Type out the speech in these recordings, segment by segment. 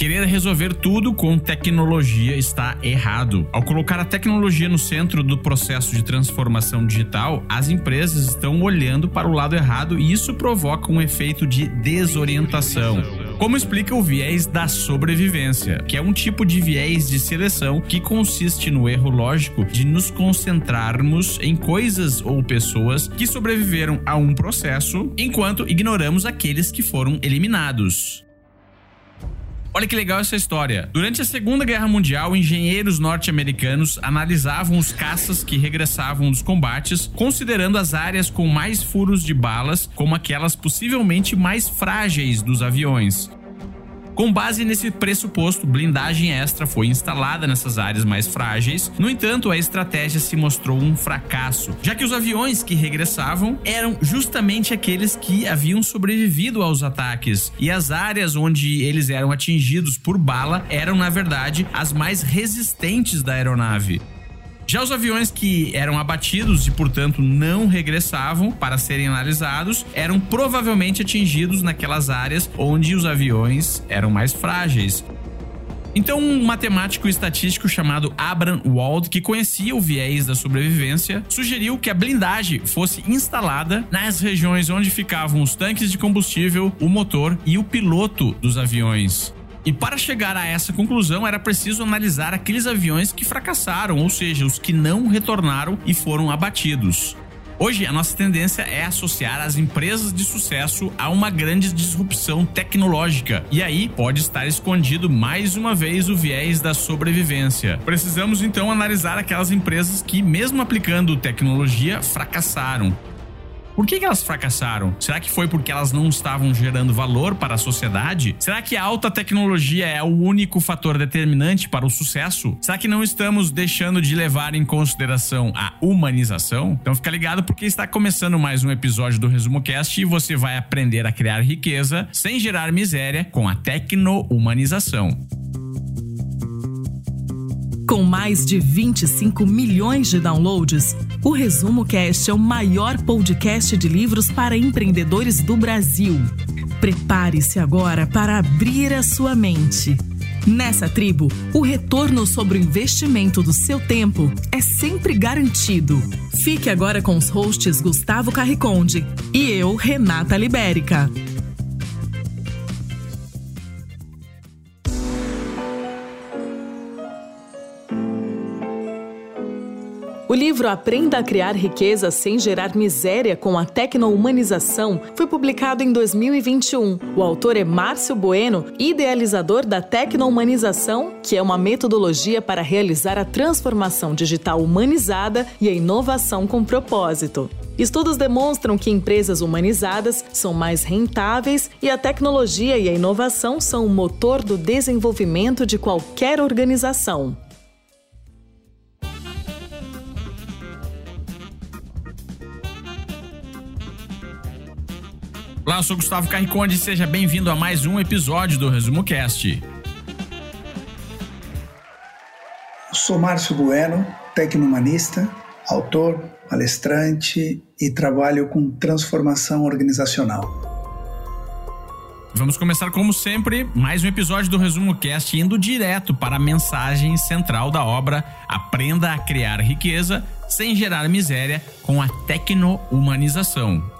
Querer resolver tudo com tecnologia está errado. Ao colocar a tecnologia no centro do processo de transformação digital, as empresas estão olhando para o lado errado e isso provoca um efeito de desorientação. Como explica o viés da sobrevivência, que é um tipo de viés de seleção que consiste no erro lógico de nos concentrarmos em coisas ou pessoas que sobreviveram a um processo, enquanto ignoramos aqueles que foram eliminados. Olha que legal essa história. Durante a Segunda Guerra Mundial, engenheiros norte-americanos analisavam os caças que regressavam dos combates, considerando as áreas com mais furos de balas como aquelas possivelmente mais frágeis dos aviões. Com base nesse pressuposto, blindagem extra foi instalada nessas áreas mais frágeis. No entanto, a estratégia se mostrou um fracasso, já que os aviões que regressavam eram justamente aqueles que haviam sobrevivido aos ataques, e as áreas onde eles eram atingidos por bala eram, na verdade, as mais resistentes da aeronave. Já os aviões que eram abatidos e, portanto, não regressavam para serem analisados eram provavelmente atingidos naquelas áreas onde os aviões eram mais frágeis. Então, um matemático estatístico chamado Abram Wald, que conhecia o viés da sobrevivência, sugeriu que a blindagem fosse instalada nas regiões onde ficavam os tanques de combustível, o motor e o piloto dos aviões. E para chegar a essa conclusão era preciso analisar aqueles aviões que fracassaram, ou seja, os que não retornaram e foram abatidos. Hoje, a nossa tendência é associar as empresas de sucesso a uma grande disrupção tecnológica. E aí pode estar escondido mais uma vez o viés da sobrevivência. Precisamos então analisar aquelas empresas que, mesmo aplicando tecnologia, fracassaram. Por que, que elas fracassaram? Será que foi porque elas não estavam gerando valor para a sociedade? Será que a alta tecnologia é o único fator determinante para o sucesso? Será que não estamos deixando de levar em consideração a humanização? Então fica ligado porque está começando mais um episódio do Resumo Cast e você vai aprender a criar riqueza sem gerar miséria com a tecno-humanização. Com mais de 25 milhões de downloads, o Resumo Cast é o maior podcast de livros para empreendedores do Brasil. Prepare-se agora para abrir a sua mente. Nessa tribo, o retorno sobre o investimento do seu tempo é sempre garantido. Fique agora com os hosts Gustavo Carriconde e eu, Renata Libérica. O livro Aprenda a Criar Riqueza Sem Gerar Miséria com a Tecno-Humanização foi publicado em 2021. O autor é Márcio Bueno, idealizador da Tecno-Humanização, que é uma metodologia para realizar a transformação digital humanizada e a inovação com propósito. Estudos demonstram que empresas humanizadas são mais rentáveis e a tecnologia e a inovação são o motor do desenvolvimento de qualquer organização. Olá, eu sou Gustavo Carriconde e seja bem-vindo a mais um episódio do Resumo Cast. Sou Márcio Bueno, tecnohumanista, autor, palestrante e trabalho com transformação organizacional. Vamos começar, como sempre, mais um episódio do Resumo Cast, indo direto para a mensagem central da obra Aprenda a Criar Riqueza sem gerar miséria com a tecno-humanização.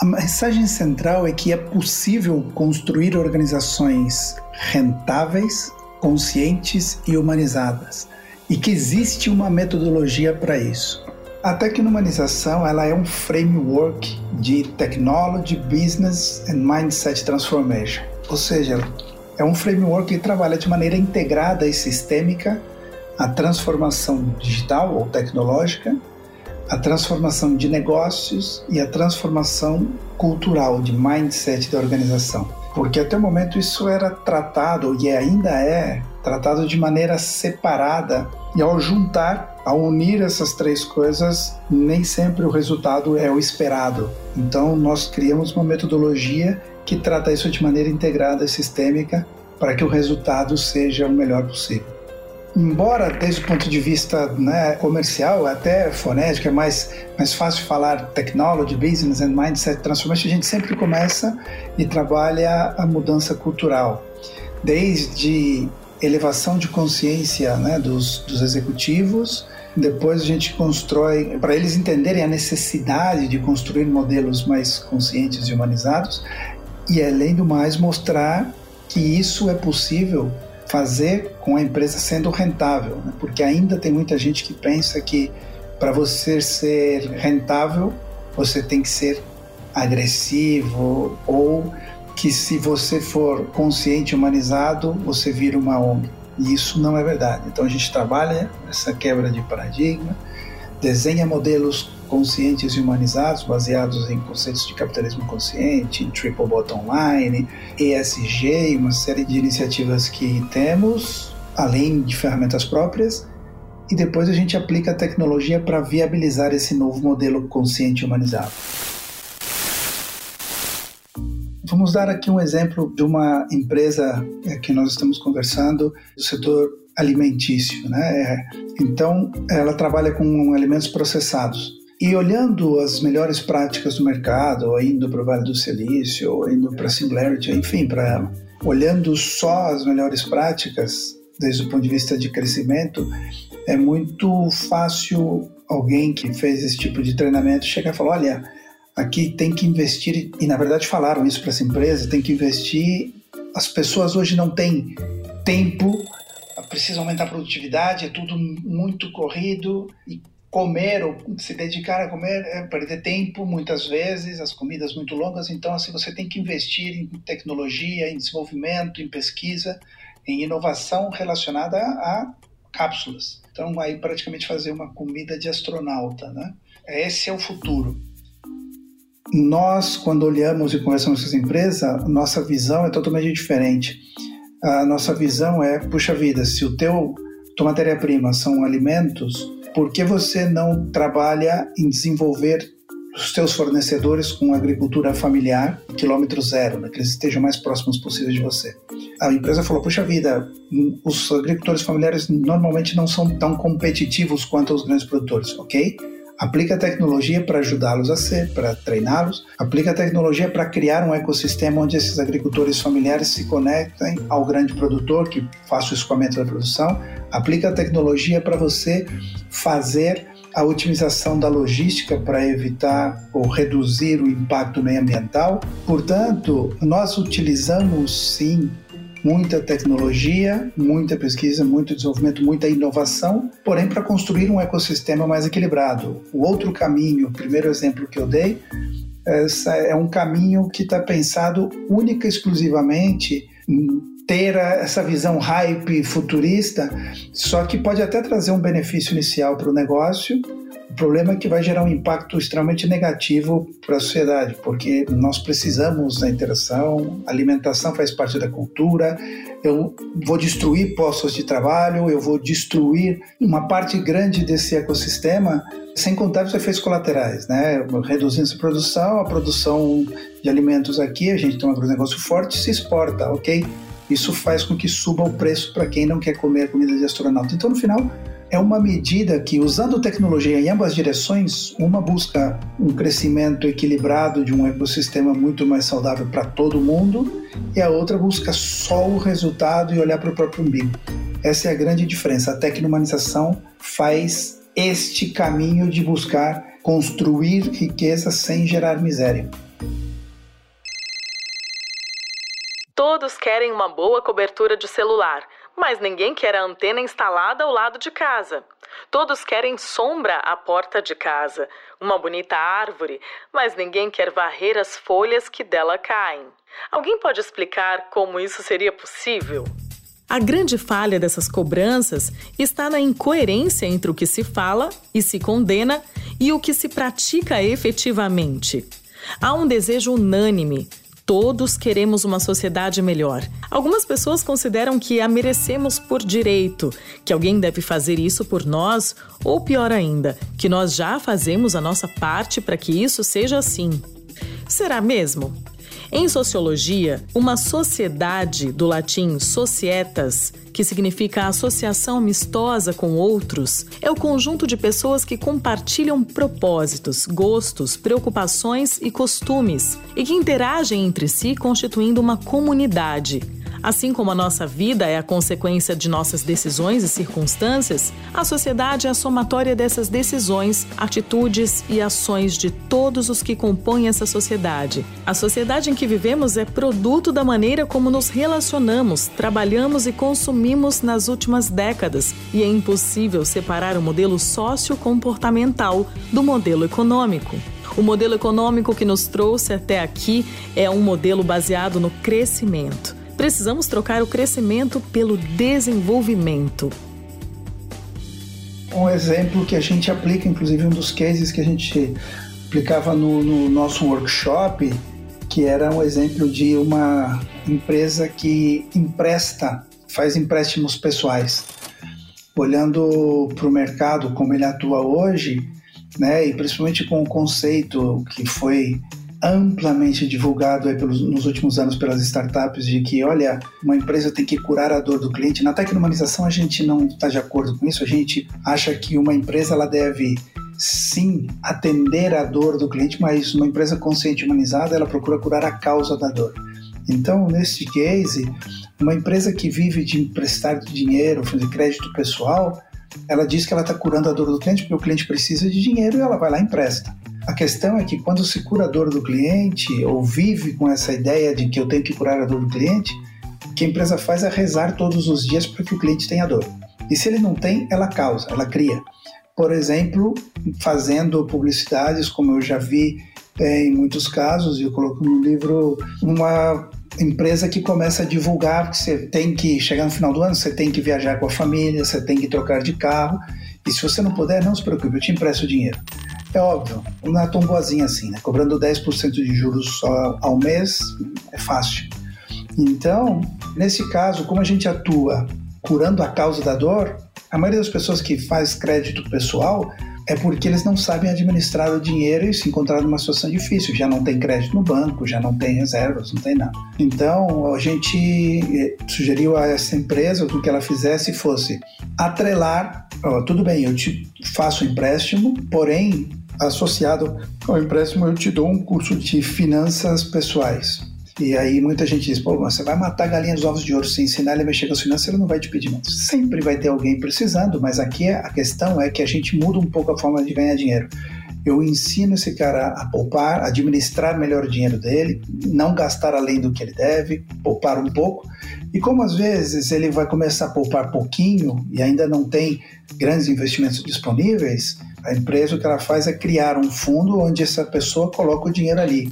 A mensagem central é que é possível construir organizações rentáveis, conscientes e humanizadas, e que existe uma metodologia para isso. A tecnomanização ela é um framework de technology, business and mindset transformation, ou seja, é um framework que trabalha de maneira integrada e sistêmica a transformação digital ou tecnológica a transformação de negócios e a transformação cultural, de mindset da organização. Porque até o momento isso era tratado, e ainda é, tratado de maneira separada, e ao juntar, ao unir essas três coisas, nem sempre o resultado é o esperado. Então, nós criamos uma metodologia que trata isso de maneira integrada e sistêmica para que o resultado seja o melhor possível embora desde o ponto de vista né, comercial, até fonético, é mais, mais fácil falar technology, business and mindset transformation, a gente sempre começa e trabalha a mudança cultural. desde elevação de consciência né, dos, dos executivos, depois a gente constrói, para eles entenderem a necessidade de construir modelos mais conscientes e humanizados, e além do mais, mostrar que isso é possível fazer com a empresa sendo rentável, né? porque ainda tem muita gente que pensa que para você ser rentável, você tem que ser agressivo ou que se você for consciente, humanizado, você vira uma ONG. E isso não é verdade. Então a gente trabalha essa quebra de paradigma, desenha modelos conscientes e humanizados baseados em conceitos de capitalismo consciente, triple bottom line, ESG, uma série de iniciativas que temos, além de ferramentas próprias, e depois a gente aplica a tecnologia para viabilizar esse novo modelo consciente e humanizado. Vamos dar aqui um exemplo de uma empresa é, que nós estamos conversando do setor alimentício, né? É, então, ela trabalha com alimentos processados. E olhando as melhores práticas do mercado, ou indo para o Vale do Silício, ou indo para a Singularity, enfim, para olhando só as melhores práticas, desde o ponto de vista de crescimento, é muito fácil alguém que fez esse tipo de treinamento chegar e falar: olha, aqui tem que investir, e na verdade falaram isso para essa empresa, tem que investir. As pessoas hoje não têm tempo, precisam aumentar a produtividade, é tudo muito corrido e comer ou se dedicar a comer é perder tempo muitas vezes, as comidas muito longas, então assim você tem que investir em tecnologia, em desenvolvimento, em pesquisa, em inovação relacionada a cápsulas. Então aí praticamente fazer uma comida de astronauta, né? Esse é o futuro nós, quando olhamos e conversamos com essa empresa, nossa visão é totalmente diferente. A nossa visão é, puxa vida, se o teu tua matéria-prima são alimentos, por que você não trabalha em desenvolver os teus fornecedores com agricultura familiar, quilômetro zero, né, que eles estejam mais próximos possível de você? A empresa falou, puxa vida, os agricultores familiares normalmente não são tão competitivos quanto os grandes produtores, ok? Aplica a tecnologia para ajudá-los a ser, para treiná-los. Aplica a tecnologia para criar um ecossistema onde esses agricultores familiares se conectem ao grande produtor que faça o escoamento da produção. Aplica a tecnologia para você fazer a otimização da logística para evitar ou reduzir o impacto meioambiental. Portanto, nós utilizamos sim muita tecnologia, muita pesquisa, muito desenvolvimento, muita inovação, porém para construir um ecossistema mais equilibrado. O outro caminho, o primeiro exemplo que eu dei, é um caminho que está pensado única e exclusivamente em ter essa visão hype futurista, só que pode até trazer um benefício inicial para o negócio, o problema é que vai gerar um impacto extremamente negativo para a sociedade, porque nós precisamos da interação, a alimentação faz parte da cultura. Eu vou destruir postos de trabalho, eu vou destruir uma parte grande desse ecossistema, sem contar os efeitos colaterais, né? Reduzindo essa produção, a produção de alimentos aqui, a gente tem um agronegócio forte, se exporta, ok? Isso faz com que suba o preço para quem não quer comer comida de astronauta. Então, no final, é uma medida que, usando tecnologia em ambas direções, uma busca um crescimento equilibrado de um ecossistema muito mais saudável para todo mundo e a outra busca só o resultado e olhar para o próprio umbigo. Essa é a grande diferença. A tecnomanização faz este caminho de buscar construir riqueza sem gerar miséria. Todos querem uma boa cobertura de celular mas ninguém quer a antena instalada ao lado de casa. Todos querem sombra à porta de casa, uma bonita árvore, mas ninguém quer varrer as folhas que dela caem. Alguém pode explicar como isso seria possível? A grande falha dessas cobranças está na incoerência entre o que se fala e se condena e o que se pratica efetivamente. Há um desejo unânime Todos queremos uma sociedade melhor. Algumas pessoas consideram que a merecemos por direito, que alguém deve fazer isso por nós, ou pior ainda, que nós já fazemos a nossa parte para que isso seja assim. Será mesmo? Em sociologia, uma sociedade, do latim societas, que significa associação amistosa com outros, é o conjunto de pessoas que compartilham propósitos, gostos, preocupações e costumes e que interagem entre si constituindo uma comunidade. Assim como a nossa vida é a consequência de nossas decisões e circunstâncias, a sociedade é a somatória dessas decisões, atitudes e ações de todos os que compõem essa sociedade. A sociedade em que vivemos é produto da maneira como nos relacionamos, trabalhamos e consumimos nas últimas décadas, e é impossível separar o modelo sociocomportamental do modelo econômico. O modelo econômico que nos trouxe até aqui é um modelo baseado no crescimento. Precisamos trocar o crescimento pelo desenvolvimento. Um exemplo que a gente aplica, inclusive um dos cases que a gente aplicava no, no nosso workshop, que era um exemplo de uma empresa que empresta, faz empréstimos pessoais. Olhando para o mercado como ele atua hoje, né, e principalmente com o conceito que foi amplamente divulgado aí pelos, nos últimos anos pelas startups de que, olha, uma empresa tem que curar a dor do cliente. Na tecnomanização a gente não está de acordo com isso. A gente acha que uma empresa ela deve sim atender a dor do cliente, mas uma empresa consciente humanizada ela procura curar a causa da dor. Então, nesse case, uma empresa que vive de emprestar dinheiro, de crédito pessoal, ela diz que ela está curando a dor do cliente porque o cliente precisa de dinheiro e ela vai lá e empresta. A questão é que quando se cura a dor do cliente ou vive com essa ideia de que eu tenho que curar a dor do cliente, o que a empresa faz é rezar todos os dias para que o cliente tenha dor. E se ele não tem, ela causa, ela cria. Por exemplo, fazendo publicidades, como eu já vi é, em muitos casos, e eu coloco no livro uma empresa que começa a divulgar que você tem que chegar no final do ano, você tem que viajar com a família, você tem que trocar de carro, e se você não puder, não se preocupe, eu te empresto dinheiro. É óbvio, não é tão boazinha assim, né? Cobrando 10% de juros ao mês é fácil. Então, nesse caso, como a gente atua curando a causa da dor, a maioria das pessoas que faz crédito pessoal é porque eles não sabem administrar o dinheiro e se encontrar numa situação difícil. Já não tem crédito no banco, já não tem reservas, não tem nada. Então, a gente eh, sugeriu a essa empresa que o que ela fizesse fosse atrelar, ó, tudo bem, eu te faço empréstimo, porém, associado ao empréstimo, eu te dou um curso de finanças pessoais. E aí muita gente diz, pô, você vai matar a galinha dos ovos de ouro, se ensinar ele a mexer com as finanças, ele não vai te pedir mais. Sempre vai ter alguém precisando, mas aqui a questão é que a gente muda um pouco a forma de ganhar dinheiro. Eu ensino esse cara a poupar, administrar melhor o dinheiro dele, não gastar além do que ele deve, poupar um pouco. E como às vezes ele vai começar a poupar pouquinho e ainda não tem grandes investimentos disponíveis, a empresa o que ela faz é criar um fundo onde essa pessoa coloca o dinheiro ali.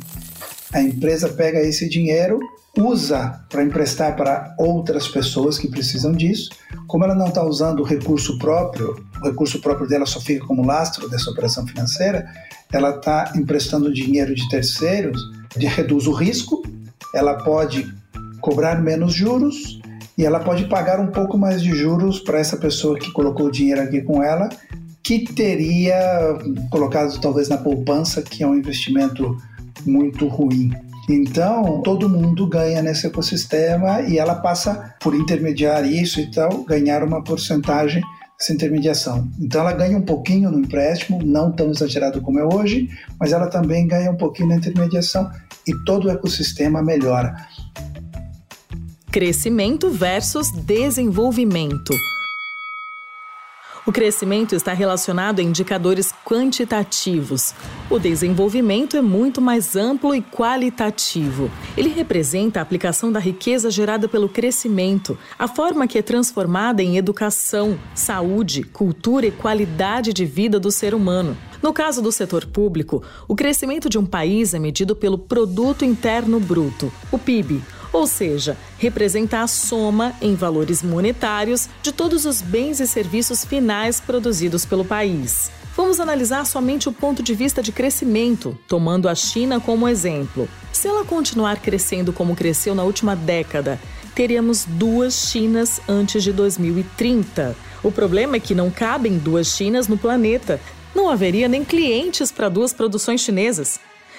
A empresa pega esse dinheiro, usa para emprestar para outras pessoas que precisam disso. Como ela não está usando o recurso próprio, o recurso próprio dela só fica como lastro dessa operação financeira, ela está emprestando dinheiro de terceiros, de, reduz o risco, ela pode cobrar menos juros e ela pode pagar um pouco mais de juros para essa pessoa que colocou o dinheiro aqui com ela, que teria colocado talvez na poupança, que é um investimento muito ruim. Então, todo mundo ganha nesse ecossistema e ela passa, por intermediar isso e tal, ganhar uma porcentagem dessa intermediação. Então, ela ganha um pouquinho no empréstimo, não tão exagerado como é hoje, mas ela também ganha um pouquinho na intermediação e todo o ecossistema melhora. Crescimento versus desenvolvimento. O crescimento está relacionado a indicadores quantitativos. O desenvolvimento é muito mais amplo e qualitativo. Ele representa a aplicação da riqueza gerada pelo crescimento, a forma que é transformada em educação, saúde, cultura e qualidade de vida do ser humano. No caso do setor público, o crescimento de um país é medido pelo Produto Interno Bruto, o PIB ou seja, representa a soma em valores monetários de todos os bens e serviços finais produzidos pelo país. Vamos analisar somente o ponto de vista de crescimento, tomando a China como exemplo. Se ela continuar crescendo como cresceu na última década, teríamos duas Chinas antes de 2030. O problema é que não cabem duas Chinas no planeta. Não haveria nem clientes para duas produções chinesas.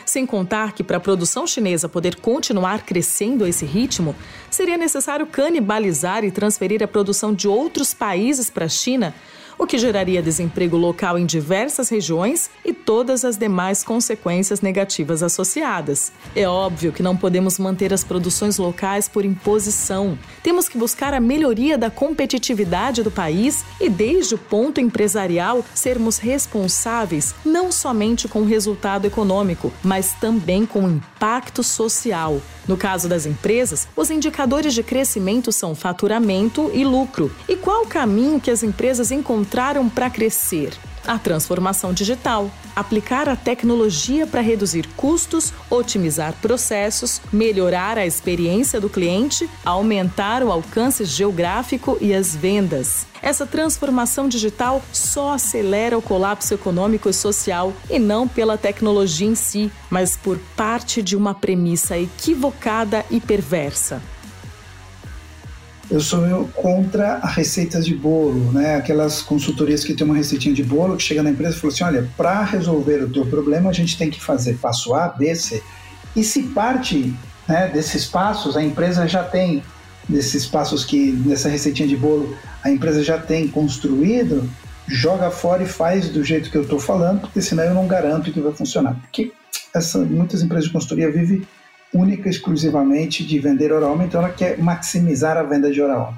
Sem contar que, para a produção chinesa poder continuar crescendo a esse ritmo, seria necessário canibalizar e transferir a produção de outros países para a China, o que geraria desemprego local em diversas regiões e todas as demais consequências negativas associadas. É óbvio que não podemos manter as produções locais por imposição. Temos que buscar a melhoria da competitividade do país e, desde o ponto empresarial, sermos responsáveis não somente com o resultado econômico, mas também com o impacto social. No caso das empresas, os indicadores de crescimento são faturamento e lucro. E qual o caminho que as empresas encontraram para crescer? a transformação digital, aplicar a tecnologia para reduzir custos, otimizar processos, melhorar a experiência do cliente, aumentar o alcance geográfico e as vendas. Essa transformação digital só acelera o colapso econômico e social e não pela tecnologia em si, mas por parte de uma premissa equivocada e perversa eu sou contra as receitas de bolo, né? Aquelas consultorias que tem uma receitinha de bolo que chega na empresa e fala assim: olha, para resolver o teu problema a gente tem que fazer passo A, B, C. E se parte né, desses passos, a empresa já tem, desses passos que nessa receitinha de bolo a empresa já tem construído, joga fora e faz do jeito que eu estou falando, porque senão eu não garanto que vai funcionar. Porque essa, muitas empresas de consultoria vivem única exclusivamente de vender oral, então ela quer maximizar a venda de oral.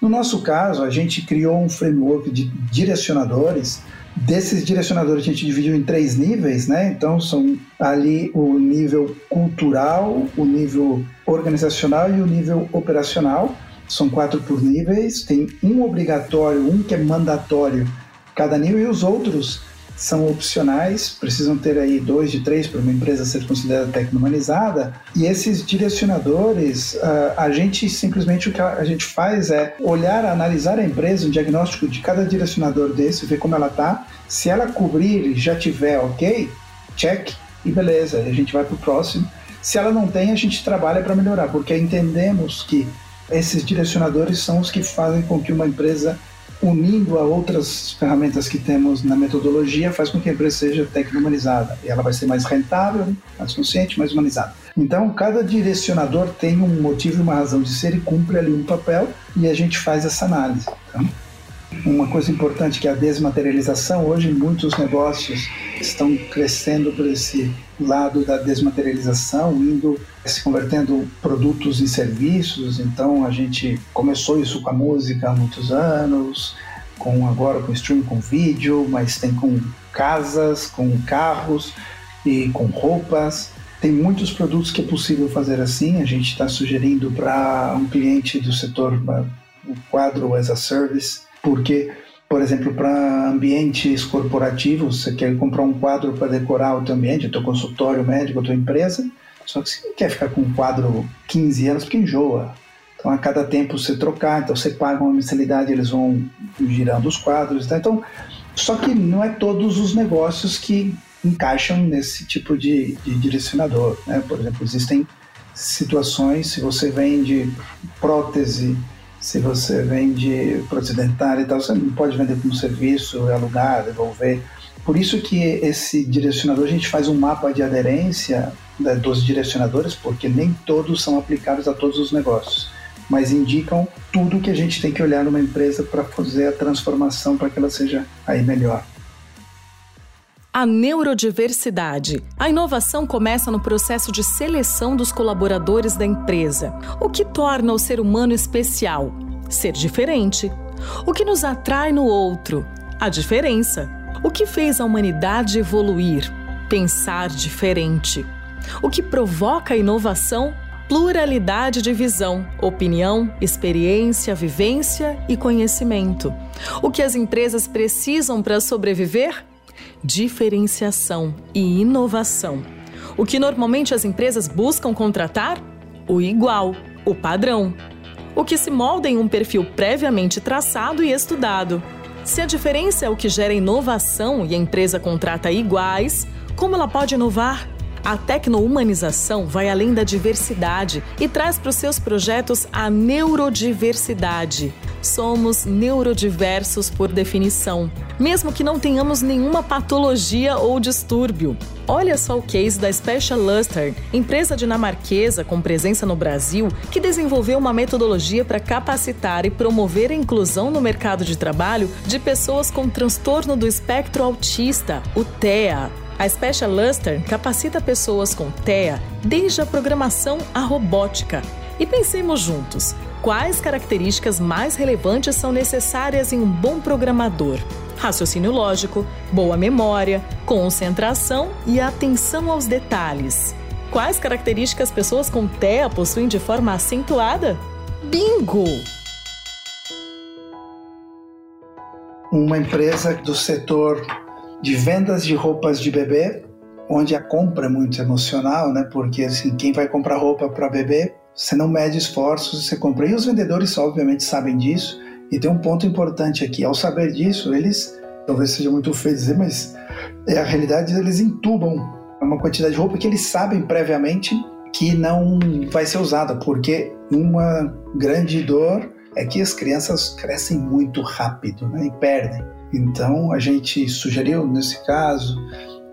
No nosso caso, a gente criou um framework de direcionadores. Desses direcionadores a gente dividiu em três níveis, né? Então são ali o nível cultural, o nível organizacional e o nível operacional. São quatro por níveis. Tem um obrigatório, um que é mandatório cada nível e os outros são opcionais, precisam ter aí dois de três para uma empresa ser considerada tecno-humanizada. E esses direcionadores, ah, a gente simplesmente o que a gente faz é olhar, analisar a empresa, um diagnóstico de cada direcionador desse, ver como ela está. Se ela cobrir já tiver ok, check e beleza, a gente vai para o próximo. Se ela não tem, a gente trabalha para melhorar, porque entendemos que esses direcionadores são os que fazem com que uma empresa unindo a outras ferramentas que temos na metodologia, faz com que a empresa seja tecno-humanizada. E ela vai ser mais rentável, mais consciente, mais humanizada. Então, cada direcionador tem um motivo e uma razão de ser e cumpre ali um papel e a gente faz essa análise. Então, uma coisa importante que é a desmaterialização. Hoje, muitos negócios estão crescendo por esse lado da desmaterialização, indo se convertendo produtos em serviços. Então, a gente começou isso com a música há muitos anos, com agora com streaming, com vídeo, mas tem com casas, com carros e com roupas. Tem muitos produtos que é possível fazer assim. A gente está sugerindo para um cliente do setor o quadro as a service porque, por exemplo, para ambientes corporativos, você quer comprar um quadro para decorar o teu ambiente, o teu consultório médico, a tua empresa, só que você não quer ficar com um quadro 15 anos porque enjoa. Então, a cada tempo você trocar, então você paga uma mensalidade, eles vão girando os quadros. Tá? Então, só que não é todos os negócios que encaixam nesse tipo de, de direcionador. Né? Por exemplo, existem situações, se você vende prótese se você vende procedimentar e tal, você não pode vender como serviço, alugar, devolver. Por isso que esse direcionador, a gente faz um mapa de aderência né, dos direcionadores, porque nem todos são aplicáveis a todos os negócios, mas indicam tudo que a gente tem que olhar numa empresa para fazer a transformação para que ela seja aí melhor a neurodiversidade. A inovação começa no processo de seleção dos colaboradores da empresa. O que torna o ser humano especial? Ser diferente. O que nos atrai no outro? A diferença. O que fez a humanidade evoluir? Pensar diferente. O que provoca a inovação? Pluralidade de visão, opinião, experiência, vivência e conhecimento. O que as empresas precisam para sobreviver? Diferenciação e inovação. O que normalmente as empresas buscam contratar? O igual, o padrão. O que se molda em um perfil previamente traçado e estudado. Se a diferença é o que gera inovação e a empresa contrata iguais, como ela pode inovar? A tecno-humanização vai além da diversidade e traz para os seus projetos a neurodiversidade. Somos neurodiversos por definição, mesmo que não tenhamos nenhuma patologia ou distúrbio. Olha só o case da Special Luster, empresa dinamarquesa com presença no Brasil, que desenvolveu uma metodologia para capacitar e promover a inclusão no mercado de trabalho de pessoas com transtorno do espectro autista, o TEA. A Special Luster capacita pessoas com TEA desde a programação à robótica. E pensemos juntos: quais características mais relevantes são necessárias em um bom programador? Raciocínio lógico, boa memória, concentração e atenção aos detalhes. Quais características pessoas com TEA possuem de forma acentuada? Bingo! Uma empresa do setor de vendas de roupas de bebê, onde a compra é muito emocional, né? Porque assim, quem vai comprar roupa para bebê, você não mede esforços, você compra. E os vendedores, obviamente, sabem disso. E tem um ponto importante aqui: ao saber disso, eles, talvez seja muito feio dizer, mas é a realidade, eles entubam uma quantidade de roupa que eles sabem previamente que não vai ser usada, porque uma grande dor é que as crianças crescem muito rápido né, e perdem. Então a gente sugeriu nesse caso,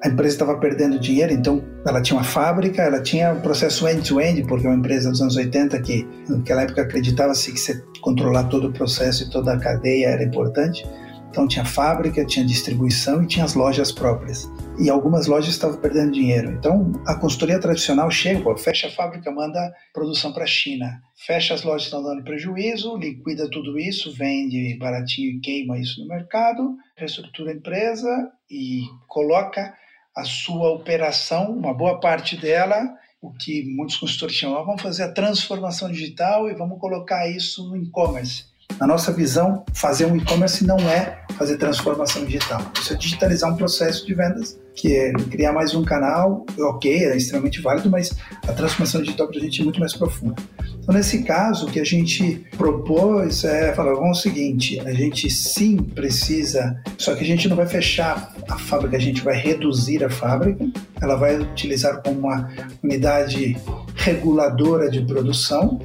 a empresa estava perdendo dinheiro, então ela tinha uma fábrica, ela tinha um processo end-to-end, -end, porque é uma empresa dos anos 80 que naquela época acreditava-se que você controlar todo o processo e toda a cadeia era importante. Então tinha fábrica, tinha distribuição e tinha as lojas próprias. E algumas lojas estavam perdendo dinheiro. Então a consultoria tradicional chega, fecha a fábrica, manda produção para a China. Fecha as lojas que estão dando prejuízo, liquida tudo isso, vende baratinho e queima isso no mercado, reestrutura a empresa e coloca a sua operação, uma boa parte dela, o que muitos consultores chamam, vamos fazer a transformação digital e vamos colocar isso no e-commerce. Na nossa visão, fazer um e-commerce não é fazer transformação digital. Isso é digitalizar um processo de vendas, que é criar mais um canal, ok, é extremamente válido, mas a transformação digital para a gente é muito mais profunda. Então, nesse caso, o que a gente propôs é falar, vamos o seguinte, a gente sim precisa, só que a gente não vai fechar a fábrica, a gente vai reduzir a fábrica, ela vai utilizar como uma unidade reguladora de produção,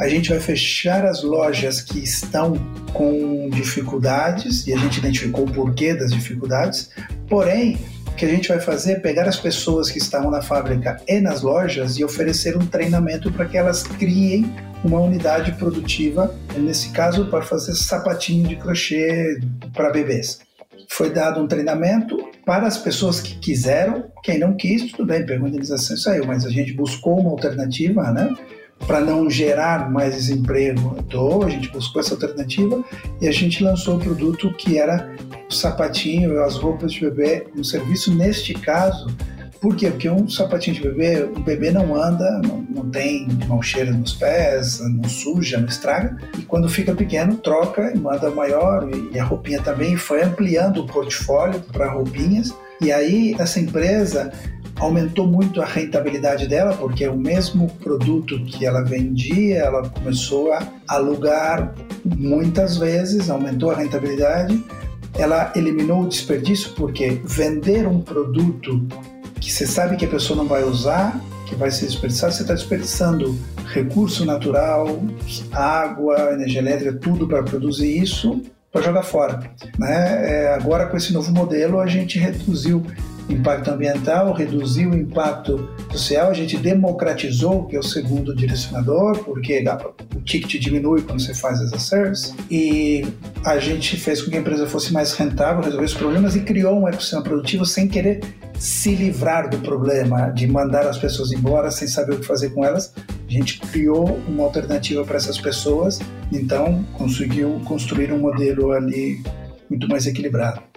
a gente vai fechar as lojas que estão com dificuldades e a gente identificou o porquê das dificuldades. Porém, o que a gente vai fazer é pegar as pessoas que estavam na fábrica e nas lojas e oferecer um treinamento para que elas criem uma unidade produtiva, nesse caso para fazer sapatinho de crochê para bebês. Foi dado um treinamento para as pessoas que quiseram, quem não quis, tudo bem, pegou a indenização saiu, mas a gente buscou uma alternativa, né? Para não gerar mais desemprego então a gente buscou essa alternativa e a gente lançou o produto que era o sapatinho, as roupas de bebê, um serviço neste caso. Por quê? Porque um sapatinho de bebê, o bebê não anda, não, não tem mão cheira nos pés, não suja, não estraga. E quando fica pequeno, troca e manda maior. E a roupinha também foi ampliando o portfólio para roupinhas. E aí, essa empresa aumentou muito a rentabilidade dela, porque o mesmo produto que ela vendia, ela começou a alugar muitas vezes, aumentou a rentabilidade. Ela eliminou o desperdício, porque vender um produto que você sabe que a pessoa não vai usar, que vai ser desperdiçado, você está desperdiçando recurso natural, água, energia elétrica, tudo para produzir isso para jogar fora. Né? É, agora, com esse novo modelo, a gente reduziu impacto ambiental, reduziu o impacto social, a gente democratizou, que é o segundo direcionador, porque o ticket diminui quando você faz as a service, e a gente fez com que a empresa fosse mais rentável, resolver os problemas e criou um ecossistema produtivo sem querer se livrar do problema de mandar as pessoas embora sem saber o que fazer com elas. A gente criou uma alternativa para essas pessoas, então conseguiu construir um modelo ali muito mais equilibrado.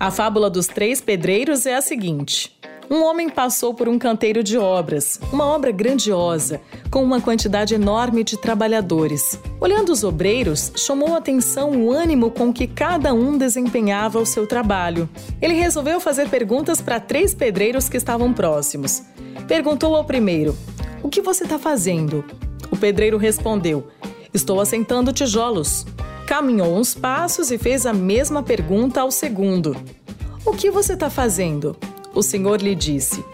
A fábula dos três pedreiros é a seguinte. Um homem passou por um canteiro de obras, uma obra grandiosa, com uma quantidade enorme de trabalhadores. Olhando os obreiros, chamou a atenção o ânimo com que cada um desempenhava o seu trabalho. Ele resolveu fazer perguntas para três pedreiros que estavam próximos. Perguntou ao primeiro: O que você está fazendo? O pedreiro respondeu: Estou assentando tijolos caminhou uns passos e fez a mesma pergunta ao segundo. O que você está fazendo? O senhor lhe disse: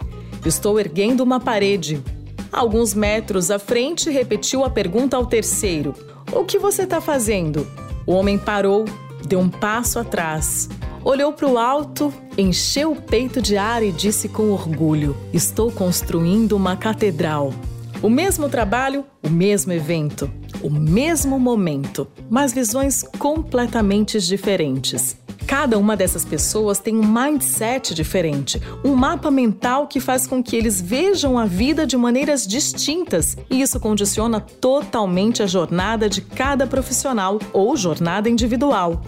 Estou erguendo uma parede. Alguns metros à frente, repetiu a pergunta ao terceiro: O que você está fazendo? O homem parou, deu um passo atrás, olhou para o alto, encheu o peito de ar e disse com orgulho: Estou construindo uma catedral. O mesmo trabalho, o mesmo evento, o mesmo momento, mas visões completamente diferentes. Cada uma dessas pessoas tem um mindset diferente, um mapa mental que faz com que eles vejam a vida de maneiras distintas, e isso condiciona totalmente a jornada de cada profissional ou jornada individual.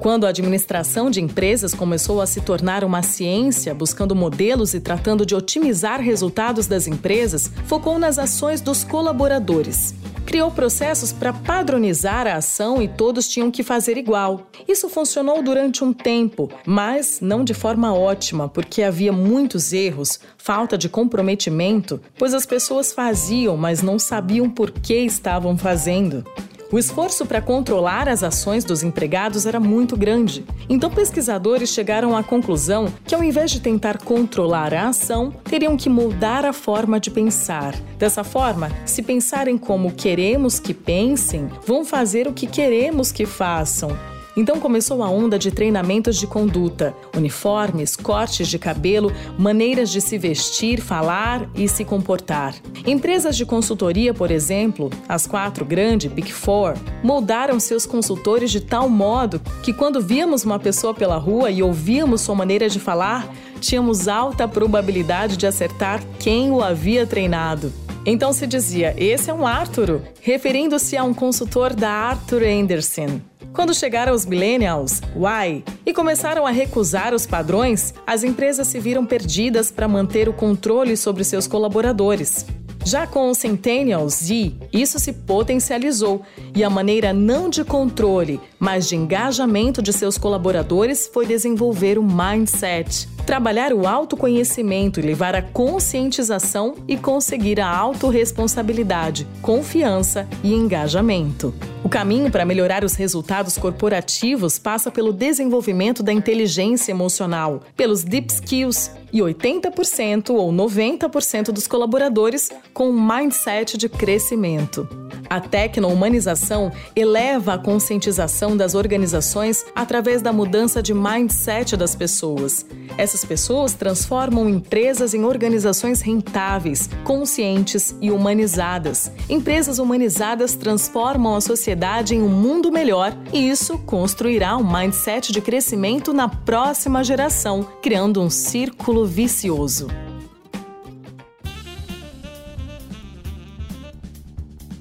Quando a administração de empresas começou a se tornar uma ciência, buscando modelos e tratando de otimizar resultados das empresas, focou nas ações dos colaboradores criou processos para padronizar a ação e todos tinham que fazer igual. Isso funcionou durante um tempo, mas não de forma ótima, porque havia muitos erros, falta de comprometimento, pois as pessoas faziam, mas não sabiam por que estavam fazendo. O esforço para controlar as ações dos empregados era muito grande. Então, pesquisadores chegaram à conclusão que, ao invés de tentar controlar a ação, teriam que mudar a forma de pensar. Dessa forma, se pensarem como queremos que pensem, vão fazer o que queremos que façam. Então começou a onda de treinamentos de conduta, uniformes, cortes de cabelo, maneiras de se vestir, falar e se comportar. Empresas de consultoria, por exemplo, as quatro grandes Big Four, moldaram seus consultores de tal modo que quando víamos uma pessoa pela rua e ouvíamos sua maneira de falar, tínhamos alta probabilidade de acertar quem o havia treinado. Então se dizia: esse é um Arthur, referindo-se a um consultor da Arthur Anderson. Quando chegaram os millennials, why, e começaram a recusar os padrões, as empresas se viram perdidas para manter o controle sobre seus colaboradores. Já com os Centennials Z, isso se potencializou e a maneira não de controle, mas de engajamento de seus colaboradores foi desenvolver o mindset, trabalhar o autoconhecimento e levar a conscientização e conseguir a autorresponsabilidade, confiança e engajamento. O caminho para melhorar os resultados corporativos passa pelo desenvolvimento da inteligência emocional, pelos deep skills, e 80% ou 90% dos colaboradores com um mindset de crescimento. A tecno-humanização eleva a conscientização das organizações através da mudança de mindset das pessoas. Essas pessoas transformam empresas em organizações rentáveis, conscientes e humanizadas. Empresas humanizadas transformam a sociedade em um mundo melhor e isso construirá um mindset de crescimento na próxima geração, criando um círculo vicioso.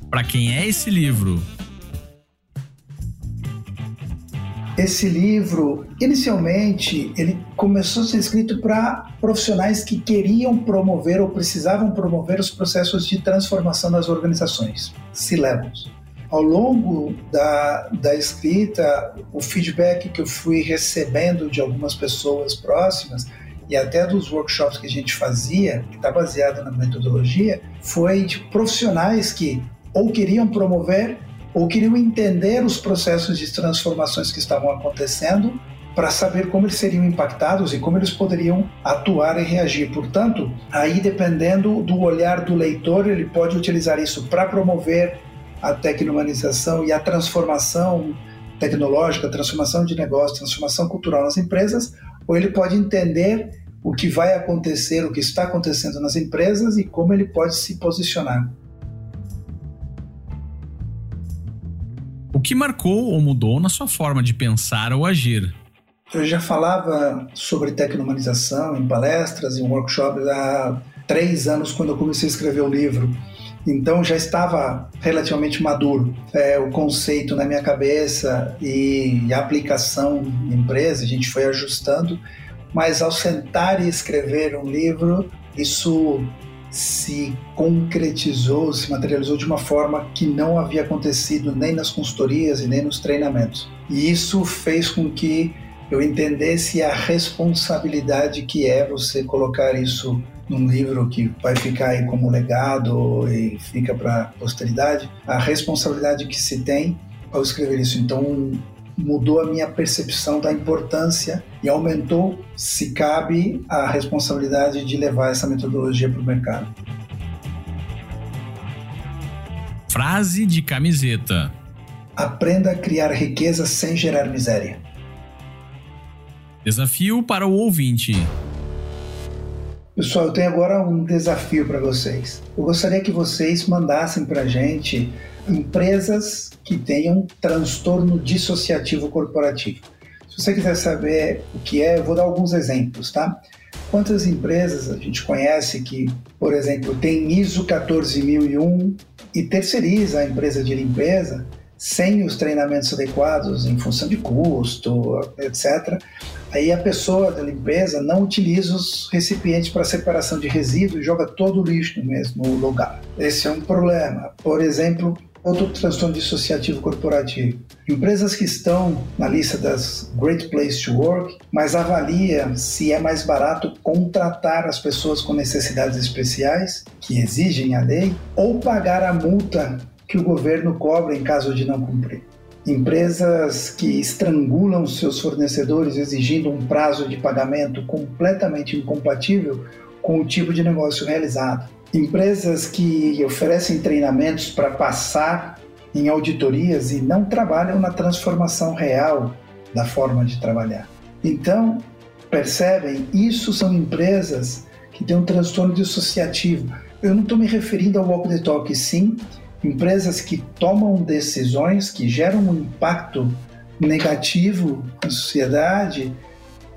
Para quem é esse livro? Esse livro, inicialmente, ele começou a ser escrito para profissionais que queriam promover ou precisavam promover os processos de transformação das organizações, C-levels. Ao longo da, da escrita, o feedback que eu fui recebendo de algumas pessoas próximas e até dos workshops que a gente fazia, que está baseado na metodologia, foi de profissionais que ou queriam promover ou queriam entender os processos de transformações que estavam acontecendo para saber como eles seriam impactados e como eles poderiam atuar e reagir. Portanto, aí dependendo do olhar do leitor, ele pode utilizar isso para promover a tecnomanização e a transformação tecnológica, transformação de negócio, transformação cultural nas empresas, ou ele pode entender o que vai acontecer, o que está acontecendo nas empresas e como ele pode se posicionar. Que marcou ou mudou na sua forma de pensar ou agir? Eu já falava sobre tecnomanização em palestras, em workshops há três anos, quando eu comecei a escrever o livro. Então já estava relativamente maduro é, o conceito na minha cabeça e a aplicação em empresa, a gente foi ajustando, mas ao sentar e escrever um livro, isso se concretizou, se materializou de uma forma que não havia acontecido nem nas consultorias e nem nos treinamentos. E isso fez com que eu entendesse a responsabilidade que é você colocar isso num livro que vai ficar aí como legado e fica para posteridade, a responsabilidade que se tem ao escrever isso. Então, mudou a minha percepção da importância e aumentou, se cabe, a responsabilidade de levar essa metodologia para o mercado. Frase de camiseta: Aprenda a criar riqueza sem gerar miséria. Desafio para o ouvinte. Pessoal, eu tenho agora um desafio para vocês. Eu gostaria que vocês mandassem para a gente empresas que tenham transtorno dissociativo corporativo. Se você quiser saber o que é, eu vou dar alguns exemplos, tá? Quantas empresas a gente conhece que, por exemplo, tem ISO 14001 e terceiriza a empresa de limpeza sem os treinamentos adequados em função de custo, etc. Aí a pessoa da limpeza não utiliza os recipientes para separação de resíduos e joga todo o lixo no mesmo lugar. Esse é um problema. Por exemplo, Outro transtorno dissociativo corporativo. Empresas que estão na lista das Great Place to Work, mas avalia se é mais barato contratar as pessoas com necessidades especiais, que exigem a lei, ou pagar a multa que o governo cobra em caso de não cumprir. Empresas que estrangulam seus fornecedores exigindo um prazo de pagamento completamente incompatível com o tipo de negócio realizado empresas que oferecem treinamentos para passar em auditorias e não trabalham na transformação real da forma de trabalhar. Então, percebem, isso são empresas que têm um transtorno dissociativo. Eu não estou me referindo ao walk the talk, sim empresas que tomam decisões que geram um impacto negativo na sociedade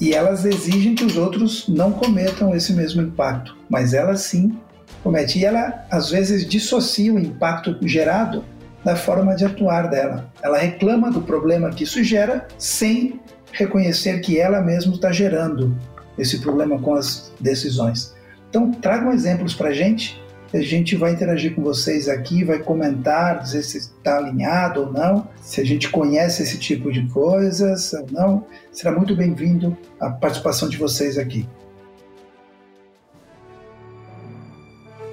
e elas exigem que os outros não cometam esse mesmo impacto, mas elas sim comete. E ela, às vezes, dissocia o impacto gerado da forma de atuar dela. Ela reclama do problema que isso gera sem reconhecer que ela mesma está gerando esse problema com as decisões. Então, tragam exemplos para a gente. A gente vai interagir com vocês aqui, vai comentar, dizer se está alinhado ou não, se a gente conhece esse tipo de coisas ou não. Será muito bem-vindo a participação de vocês aqui.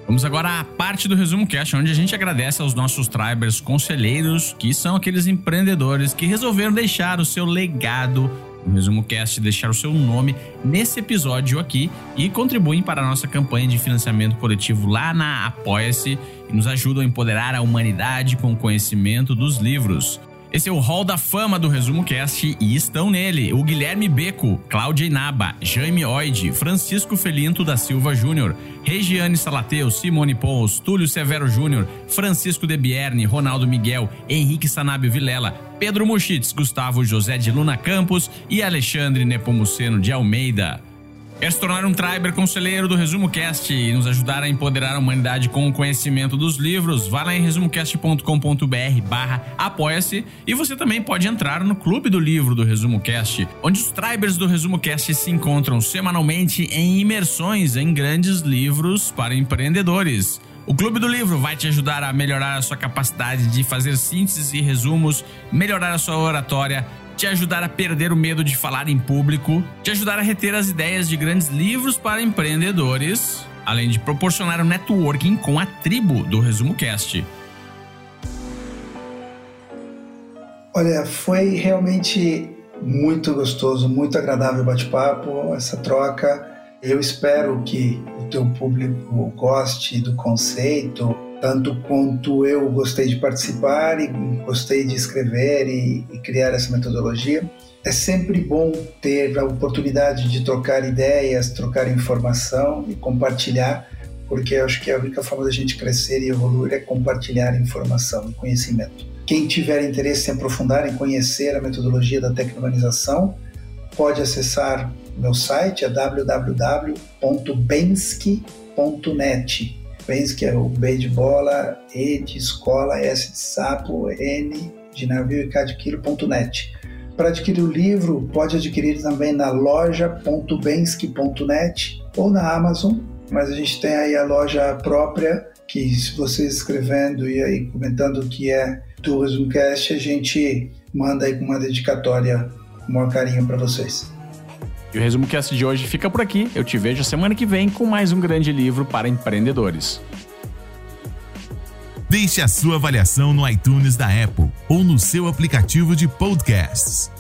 Vamos agora à parte do Resumo Cash, onde a gente agradece aos nossos tribers conselheiros, que são aqueles empreendedores que resolveram deixar o seu legado no Resumo Cast, deixar o seu nome nesse episódio aqui e contribuem para a nossa campanha de financiamento coletivo lá na Apoia-se e nos ajudam a empoderar a humanidade com o conhecimento dos livros. Esse é o Hall da Fama do Resumo Cast e estão nele o Guilherme Beco, Cláudia Inaba, Jaime Oide, Francisco Felinto da Silva Júnior, Regiane Salateu, Simone Pons, Túlio Severo Júnior, Francisco De Bierne, Ronaldo Miguel, Henrique Sanabio Vilela, Pedro Muschitz, Gustavo José de Luna Campos e Alexandre Nepomuceno de Almeida. Quer se tornar um Triber conselheiro do Resumo Cast e nos ajudar a empoderar a humanidade com o conhecimento dos livros? Vá lá em resumocast.com.br barra apoia-se e você também pode entrar no Clube do Livro do Resumo Cast, onde os Tribers do Resumo Cast se encontram semanalmente em imersões em grandes livros para empreendedores. O Clube do Livro vai te ajudar a melhorar a sua capacidade de fazer sínteses e resumos, melhorar a sua oratória, te ajudar a perder o medo de falar em público, te ajudar a reter as ideias de grandes livros para empreendedores, além de proporcionar um networking com a tribo do Resumo Cast. Olha, foi realmente muito gostoso, muito agradável o bate-papo, essa troca. Eu espero que o teu público goste do conceito, tanto quanto eu gostei de participar e gostei de escrever e, e, criar essa metodologia. É sempre bom ter a oportunidade de trocar ideias, trocar informação e compartilhar, porque eu acho que a única forma da gente crescer e evoluir é compartilhar informação e conhecimento. Quem tiver interesse em aprofundar, em conhecer a metodologia da tecnologização, pode acessar meu site, é www.bensky.net Pense que é o B de bola, E de escola, S de sapo, N de navio e K de quilo.net. Para adquirir o livro, pode adquirir também na loja.bensky.net ou na Amazon, mas a gente tem aí a loja própria, que se você escrevendo e aí comentando que é do Resumcast, a gente manda aí uma dedicatória com o maior carinho para vocês. E o resumo cast de hoje fica por aqui. Eu te vejo semana que vem com mais um grande livro para empreendedores. Deixe a sua avaliação no iTunes da Apple ou no seu aplicativo de podcasts.